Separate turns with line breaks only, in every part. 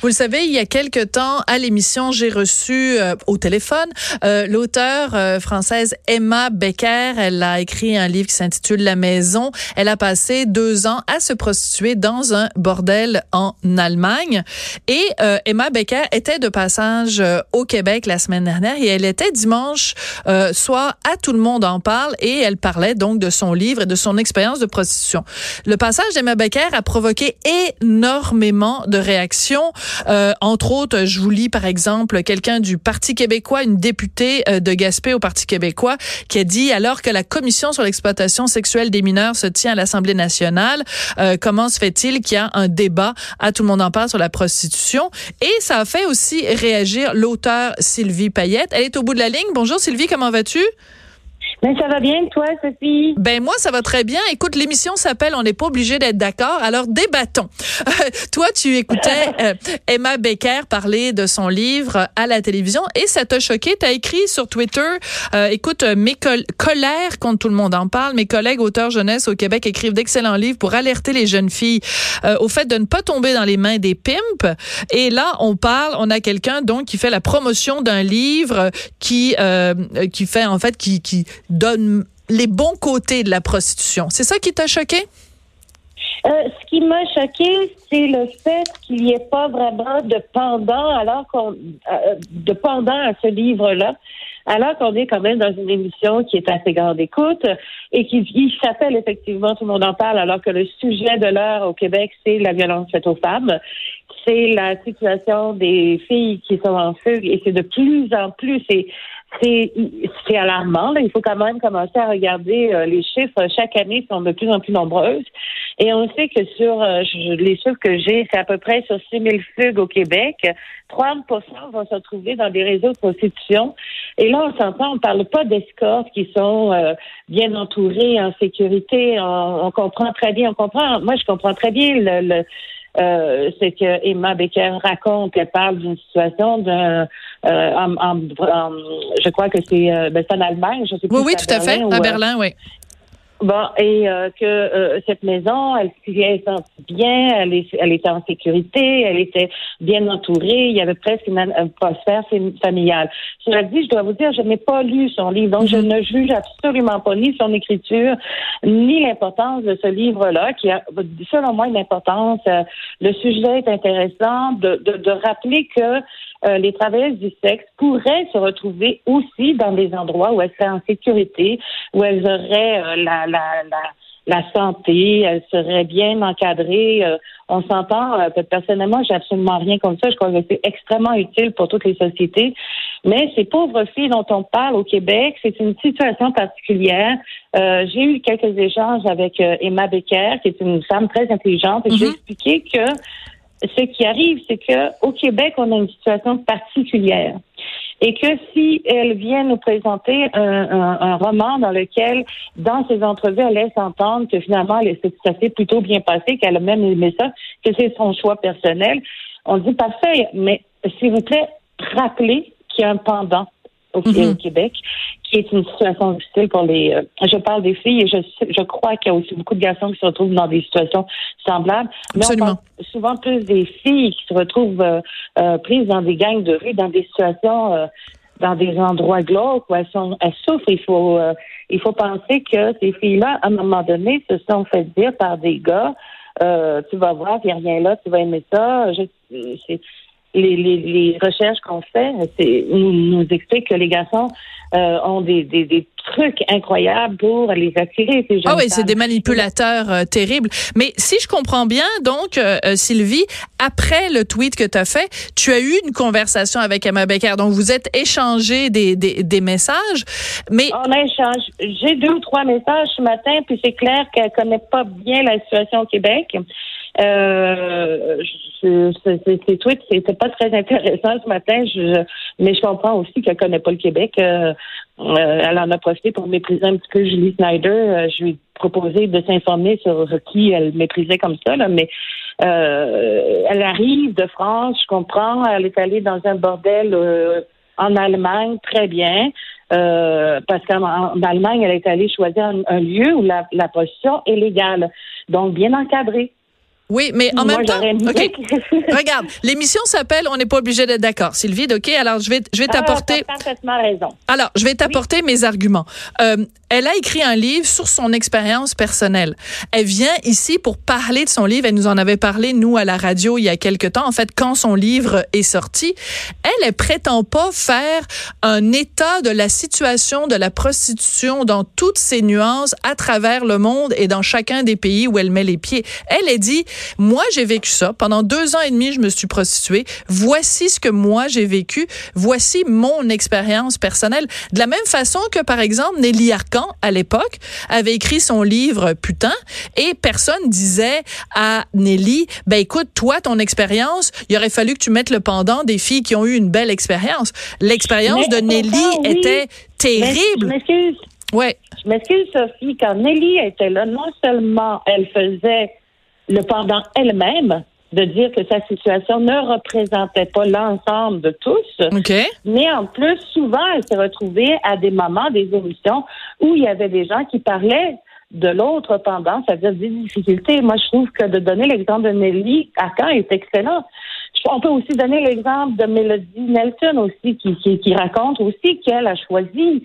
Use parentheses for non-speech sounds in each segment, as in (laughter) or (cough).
Vous le savez, il y a quelque temps, à l'émission, j'ai reçu euh, au téléphone euh, l'auteure euh, française Emma Becker. Elle a écrit un livre qui s'intitule La Maison. Elle a passé deux ans à se prostituer dans un bordel en Allemagne. Et Emma Becker était de passage au Québec la semaine dernière et elle était dimanche soir à Tout le monde en parle et elle parlait donc de son livre et de son expérience de prostitution. Le passage d'Emma Becker a provoqué énormément de réactions. Euh, entre autres, je vous lis par exemple quelqu'un du Parti québécois, une députée euh, de Gaspé au Parti québécois, qui a dit alors que la commission sur l'exploitation sexuelle des mineurs se tient à l'Assemblée nationale, euh, comment se fait-il qu'il y a un débat? À tout le monde en parle sur la prostitution Et ça a fait aussi réagir l'auteur Sylvie Payette. Elle est au bout de la ligne. Bonjour Sylvie, comment vas-tu?
Mais ça va bien, toi, Sophie?
Ben moi, ça va très bien. Écoute, l'émission s'appelle On n'est pas obligé d'être d'accord. Alors débattons. (laughs) toi, tu écoutais (laughs) euh, Emma Becker parler de son livre à la télévision et ça t'a choqué. Tu as écrit sur Twitter, euh, écoute, euh, mes colères quand tout le monde en parle. Mes collègues auteurs jeunesse au Québec écrivent d'excellents livres pour alerter les jeunes filles au fait de ne pas tomber dans les mains des pimps. Et là, on parle, on a quelqu'un donc qui fait la promotion d'un livre qui qui fait en fait qui qui donne les bons côtés de la prostitution. C'est ça qui t'a choqué?
Euh, ce qui m'a choqué, c'est le fait qu'il n'y ait pas vraiment de pendant, alors qu'on euh, de pendant à ce livre-là, alors qu'on est quand même dans une émission qui est assez grande écoute et qui s'appelle effectivement Tout le monde en parle, alors que le sujet de l'heure au Québec, c'est la violence faite aux femmes, c'est la situation des filles qui sont en fugue et c'est de plus en plus, c'est alarmant. Là. Il faut quand même commencer à regarder euh, les chiffres. Chaque année sont de plus en plus nombreuses. Et on sait que sur euh, les chiffres que j'ai, c'est à peu près sur 6 000 fugues au Québec. 30% vont se retrouver dans des réseaux de prostitution. Et là, on s'entend, on parle pas d'escortes qui sont euh, bien entourées, en sécurité. On, on, comprend très bien, on comprend, moi je comprends très bien le, le euh, c'est que Emma Becker raconte, elle parle d'une situation d'un, euh, en, je crois que c'est, euh, ben, en Allemagne, je sais
Oui, oui, tout à fait, à Berlin, oui.
Bon, et euh, que euh, cette maison, elle s'y sentit bien, elle, est, elle était en sécurité, elle était bien entourée, il y avait presque une, atmosphère familiale. Cela dit, je dois vous dire, je n'ai pas lu son livre, donc je mhm. ne juge absolument pas ni son écriture, ni l'importance de ce livre-là, qui a, selon moi, une importance. Euh, le sujet est intéressant de, de, de rappeler que euh, les travailleuses du sexe pourraient se retrouver aussi dans des endroits où elles seraient en sécurité, où elles auraient euh, la, la, la, la, santé, elles seraient bien encadrées. Euh, on s'entend, personnellement, j'ai absolument rien comme ça. Je crois que c'est extrêmement utile pour toutes les sociétés. Mais ces pauvres filles dont on parle au Québec, c'est une situation particulière. j'ai eu quelques échanges avec Emma Becker, qui est une femme très intelligente, et j'ai mm-hmm. expliqué que ce qui arrive, c'est que au Québec, on a une situation particulière. Et que si elle vient nous présenter un, roman dans lequel, dans ses entrevues, elle laisse entendre que finalement, ça s'est plutôt bien passé, qu'elle a même aimé ça, que c'est son choix personnel, on dit parfait, mais s'il vous plaît, rappelez qu'il y a un pendant au, mhm. Québec, qui est une situation difficile pour les. Euh, je parle des filles et je, je crois qu'il y a aussi beaucoup de garçons qui se retrouvent dans des situations semblables. Mais on parle souvent plus des filles qui se retrouvent euh, euh, prises dans des gangs de rue, dans des situations, dans des endroits glauques où elles sont, elles souffrent. Il faut, il faut penser que ces filles-là, à un moment donné, se sont fait dire par des gars. tu vas voir, il n'y a rien là, tu vas aimer ça. Je, les, les, les recherches qu'on fait c'est, nous, nous expliquent que les garçons euh, ont des, des, des, trucs incroyables pour les attirer. Ces
ah oui, c'est des manipulateurs euh, terribles. Mais si je comprends bien, donc, euh, Sylvie, après le tweet que tu as fait, tu as eu une conversation avec Emma Becker. Donc, vous êtes échangé des, des, des messages. Mais...
On échange. J'ai deux ou trois messages ce matin, puis c'est clair qu'elle connaît pas bien la situation au Québec. Euh, ces tweets, c'était pas très intéressant ce matin, je, mais je comprends aussi qu'elle connaît pas le Québec. Euh, euh, elle en a profité pour mépriser un petit peu Julie Snyder. Euh, je lui ai proposé de s'informer sur qui elle méprisait comme ça, là, mais elle arrive de France, je comprends. Elle est allée dans un bordel en Allemagne, très bien. parce qu'en Allemagne, elle est allée choisir un, lieu où la, la position est légale, donc bien encadrée.
Oui, mais en même temps, OK. (laughs) Regarde, l'émission s'appelle On n'est pas obligé d'être d'accord. Sylvie, OK, alors je vais je vais ah, t'apporter
parfaitement raison.
Alors, je vais t'apporter mes arguments. Euh, elle a écrit un livre sur son expérience personnelle. Elle vient ici pour parler de son livre. Elle nous en avait parlé, nous, à la radio, il y a quelque temps. En fait, quand son livre est sorti, elle, elle prétend pas faire un état de la situation de la prostitution dans toutes ses nuances à travers le monde et dans chacun des pays où elle met les pieds. Elle, est dit, moi, j'ai vécu ça. Pendant deux ans et demi, je me suis prostituée. Voici ce que moi, j'ai vécu. Voici mon expérience personnelle. De la même façon que, par exemple, Nelly À l'époque, avait écrit son livre Putain et personne disait à Nelly, ben écoute, toi, ton expérience, il aurait fallu que tu mettes le pendant des filles qui ont eu une belle expérience. L'expérience de Nelly était terrible.
je m'excuse.
Ouais.
Je m'excuse, Sophie. Quand Nelly était là, non seulement elle faisait le pendant elle-même, de dire que sa situation ne représentait pas l'ensemble de tous. Mais en plus, souvent, elle s'est retrouvée à des moments, des émissions où il y avait des gens qui parlaient de l'autre pendant, c'est-à-dire des difficultés. Moi, je trouve que de donner l'exemple de Nelly Arcan est excellent. On peut aussi donner l'exemple de Melody Nelson aussi, qui, qui, raconte aussi qu'elle a choisi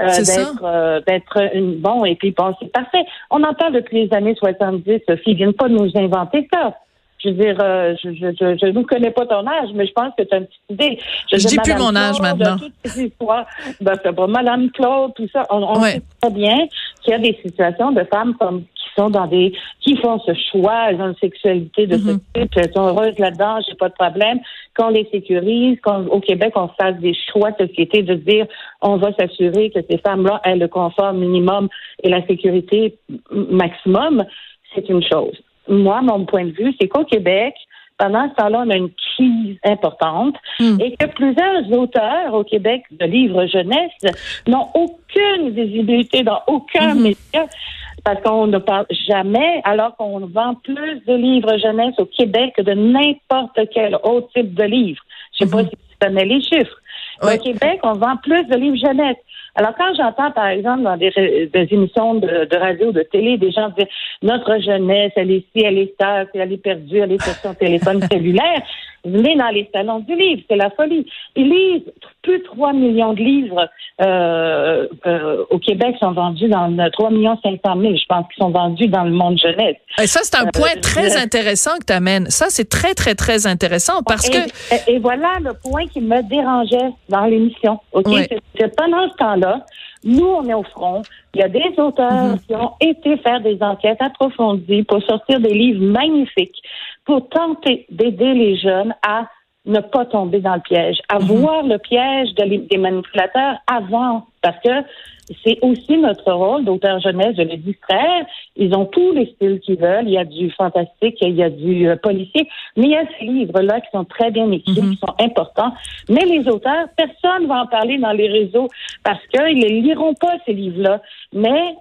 euh, d'être euh, d'être une bon et puis bon c'est parfait. On entend depuis les années 70, Sophie, ils viennent pas nous inventer ça. Je veux dire, euh, je, je, je, ne connais pas ton âge, mais je pense que tu as une petite idée.
Je, je dis plus mon âge maintenant.
Toutes ces histoires, ben, pas Madame Claude, tout ça. On, on sait très bien qu'il y a des situations de femmes comme qui sont dans des qui font ce choix, elles ont une sexualité de ce mm-hmm. type, elles sont heureuses là-dedans, j'ai pas de problème. Qu'on les sécurise, qu'au Québec on fasse des choix de société de dire on va s'assurer que ces femmes-là aient le confort minimum et la sécurité maximum, c'est une chose moi, mon point de vue, c'est qu'au Québec, pendant ce temps-là, on a une crise importante hmm. et que plusieurs auteurs au Québec de livres jeunesse n'ont aucune visibilité dans aucun hmm. média parce qu'on ne parle jamais, alors qu'on vend plus de livres jeunesse au Québec que de n'importe quel autre type de livre. Je ne sais pas hmm. si tu connais les chiffres. Au Québec, on vend plus de livres jeunesse. Alors, quand j'entends, par exemple, dans des, émissions de, radio, de télé, des gens dire notre jeunesse, elle est ici, elle est ça, elle est perdue, elle est sur son téléphone cellulaire, venez dans les salons du livre, c'est la folie. Ils lisent plus de 3 millions de livres euh, euh, au Québec sont vendus dans 3 millions 500 000, je pense, qui sont vendus dans le monde jeunesse.
Et ça, c'est un point euh, très intéressant que tu amènes. Ça, c'est très, très, très intéressant parce que...
Et, voilà le point qui me dérangeait dans l'émission. OK? C'est pendant ce temps-là, nous, on est au front. Il y a des auteurs mhm. qui ont été faire des enquêtes approfondies pour sortir des livres magnifiques, pour tenter d'aider les jeunes à ne pas tomber dans le piège, à mhm. voir le piège des manipulateurs avant, parce que c'est aussi notre rôle d'auteur jeunesse de les distraire. Ils ont tous les styles qu'ils veulent. Il y a du fantastique, il y a du euh, policier, mais il y a ces livres-là qui sont très bien écrits, mhm. qui sont importants. Mais les auteurs, personne ne va en parler dans les réseaux parce qu'ils ne liront pas ces livres-là. Mais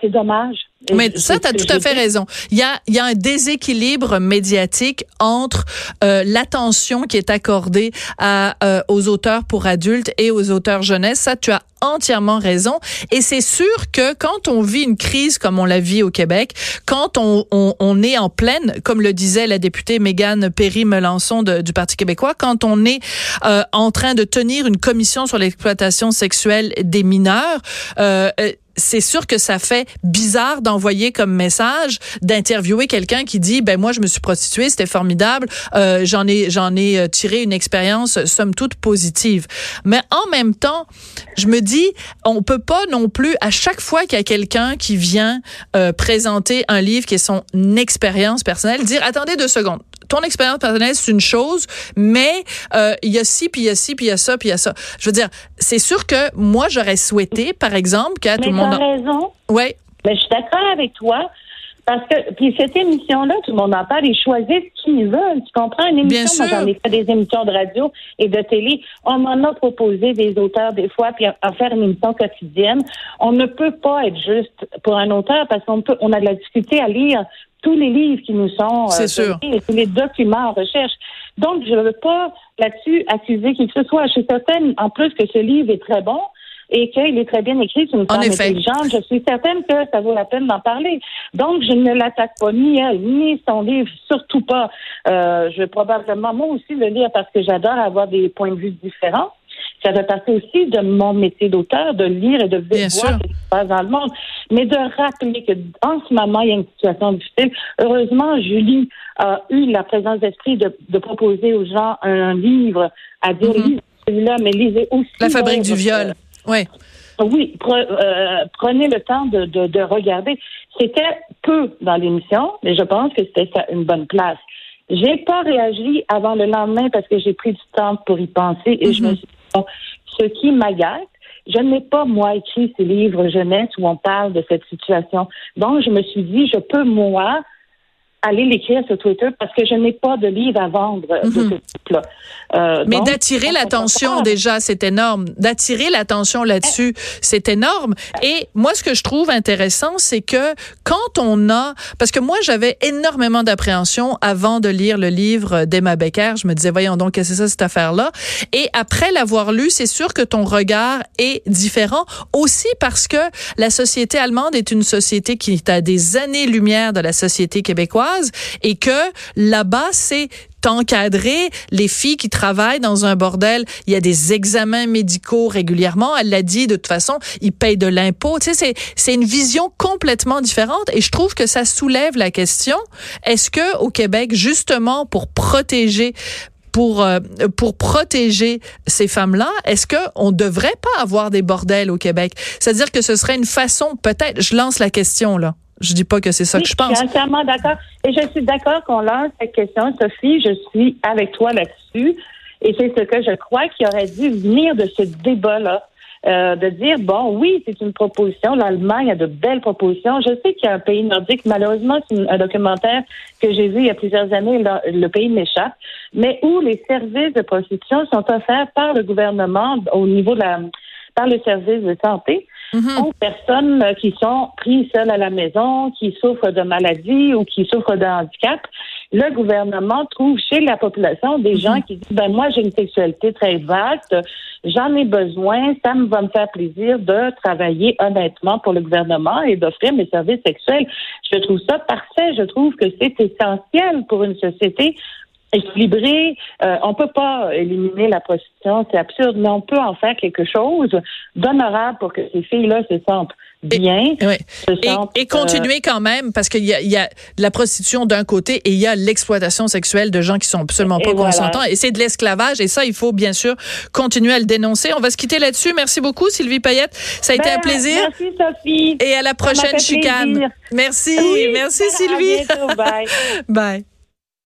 c'est dommage.
Mais ça, tu as tout à fait raison. Il y a, il y a un déséquilibre médiatique entre euh, l'attention qui est accordée à, euh, aux auteurs pour adultes et aux auteurs jeunesse. Ça, tu as entièrement raison. Et c'est sûr que quand on vit une crise comme on la vit au Québec, quand on, on, on est en pleine, comme le disait la députée Mégane Perry-Melançon du Parti québécois, quand on est euh, en train de tenir une commission sur l'exploitation sexuelle des mineurs, euh, c'est sûr que ça fait bizarre d'envoyer comme message, d'interviewer quelqu'un qui dit, ben moi je me suis prostituée, c'était formidable, euh, j'en ai j'en ai euh, tiré une expérience somme toute positive. Mais en même temps, je me dis, on peut pas non plus à chaque fois qu'il y a quelqu'un qui vient euh, présenter un livre qui est son expérience personnelle, dire attendez deux secondes, ton expérience personnelle, c'est une chose, mais euh, il y a ci, puis il y a ci, puis il y a ça, puis il y a ça. Je veux dire, c'est sûr que moi, j'aurais souhaité, par exemple, qu'à tout le monde...
raison.
Oui.
Mais je suis d'accord avec toi Parce que, puis cette émission-là, tout le monde en parle, ils choisissent qui ils veulent. Tu comprends? Une
Bien
émission,
sûr.
moi, j'en ai fait des émissions de radio et de télé. On m'en a proposé des auteurs des fois, puis en faire une émission quotidienne. On ne peut pas être juste pour un auteur parce qu'on peut, on a de la difficulté à lire tous les livres qui nous sont
sûr.
donnés tous les documents en recherche. Donc, je ne veux pas là-dessus accuser qui que ce soit. Je suis certaine, en plus, que ce livre est très bon et qu'il est très bien écrit. C'est une
En
femme
effet.
intelligente. Je suis certaine que ça vaut la peine d'en parler. Donc, je ne l'attaque pas, ni elle, ni son livre, surtout pas. Euh, je vais probablement, moi aussi, le lire parce que j'adore avoir des points de vue différents. Ça fait partie aussi de mon métier d'auteur, de lire et de voir ce qui se passe dans le monde. Mais de rappeler que en ce moment, il y a une situation difficile. Heureusement, Julie a eu la présence d'esprit de, de proposer aux gens un, livre à dire,
Mhm.
lisez celui-là, mais lisez aussi.
La fabrique du viol. Oui.
Oui, pre- euh, prenez le temps de, de, de regarder. C'était peu dans l'émission, mais je pense que c'était une bonne place. J'ai pas réagi avant le lendemain parce que j'ai pris du temps pour y penser et je me suis dit, bon, ce qui m'agace, je n'ai pas, moi, écrit ces livres jeunesse où on parle de cette situation. Donc, je me suis dit, je peux, moi, aller l'écrire sur Twitter parce que je n'ai pas de livre à vendre ce type-là. Euh,
Mais d'attirer
on
l'attention déjà, c'est énorme. D'attirer l'attention là-dessus, c'est énorme. Et moi, ce que je trouve intéressant, c'est que quand on a, parce que moi, j'avais énormément d'appréhension avant de lire le livre d'Emma Becker. Je me disais, voyons donc, qu'est-ce que c'est ça, cette affaire-là? Et après l'avoir lu, c'est sûr que ton regard est différent aussi parce que la société allemande est une société qui est à des années-lumière de la société québécoise et que là-bas, c'est encadrer les filles qui travaillent dans un bordel. Il y a des examens médicaux régulièrement. Elle l'a dit, de toute façon, ils payent de l'impôt. Tu sais, c'est, une vision complètement différente et je trouve que ça soulève la question, est-ce que au Québec, justement, pour protéger pour euh, pour protéger ces femmes-là, est-ce que on devrait pas avoir des bordels au Québec? C'est-à-dire que ce serait une façon peut-être je lance la question là. Je dis pas que c'est ça
Oui,
que je pense.
suis entièrement d'accord. Et je suis d'accord qu'on lance cette question. Sophie, je suis avec toi là-dessus. Et c'est ce que je crois qui aurait dû venir de ce débat-là. Euh, de dire, bon, oui, c'est une proposition. L'Allemagne a de belles propositions. Je sais qu'il y a un pays nordique. Malheureusement, c'est un documentaire que j'ai vu il y a plusieurs années. Le, le pays m'échappe. Mais où les services de prostitution sont offerts par le gouvernement au niveau de la, par le service de santé
Mhm.
aux personnes euh, qui sont prises seules à la maison, qui souffrent de maladies ou qui souffrent de handicap. Le gouvernement trouve chez la population des gens qui disent ben moi j'ai une sexualité très vaste, j'en ai besoin, ça me va me faire plaisir de travailler honnêtement pour le gouvernement et d'offrir mes services sexuels. Je trouve ça parfait. Je trouve que c'est essentiel pour une société équilibrée. Euh, on peut pas éliminer la prostitution, c'est absurde, mais on peut en faire quelque chose d'honorable pour que ces filles-là se sentent bien.
Oui.
se
Et,
sentent,
et continuer quand même, parce qu'il y a, y a la prostitution d'un côté et il y a l'exploitation sexuelle de gens qui sont absolument pas
Et voilà.
consentants. Et c'est de l'esclavage. Et ça, il faut bien sûr continuer à le dénoncer. On va se quitter là-dessus. Merci beaucoup, Sylvie Payette. Ça a été
Ben,
un plaisir.
Merci, Sophie.
Et à la prochaine chicane.
plaisir.
Merci.
Oui,
Merci,
à
Sylvie.
bientôt. Bye. (laughs)
Bye.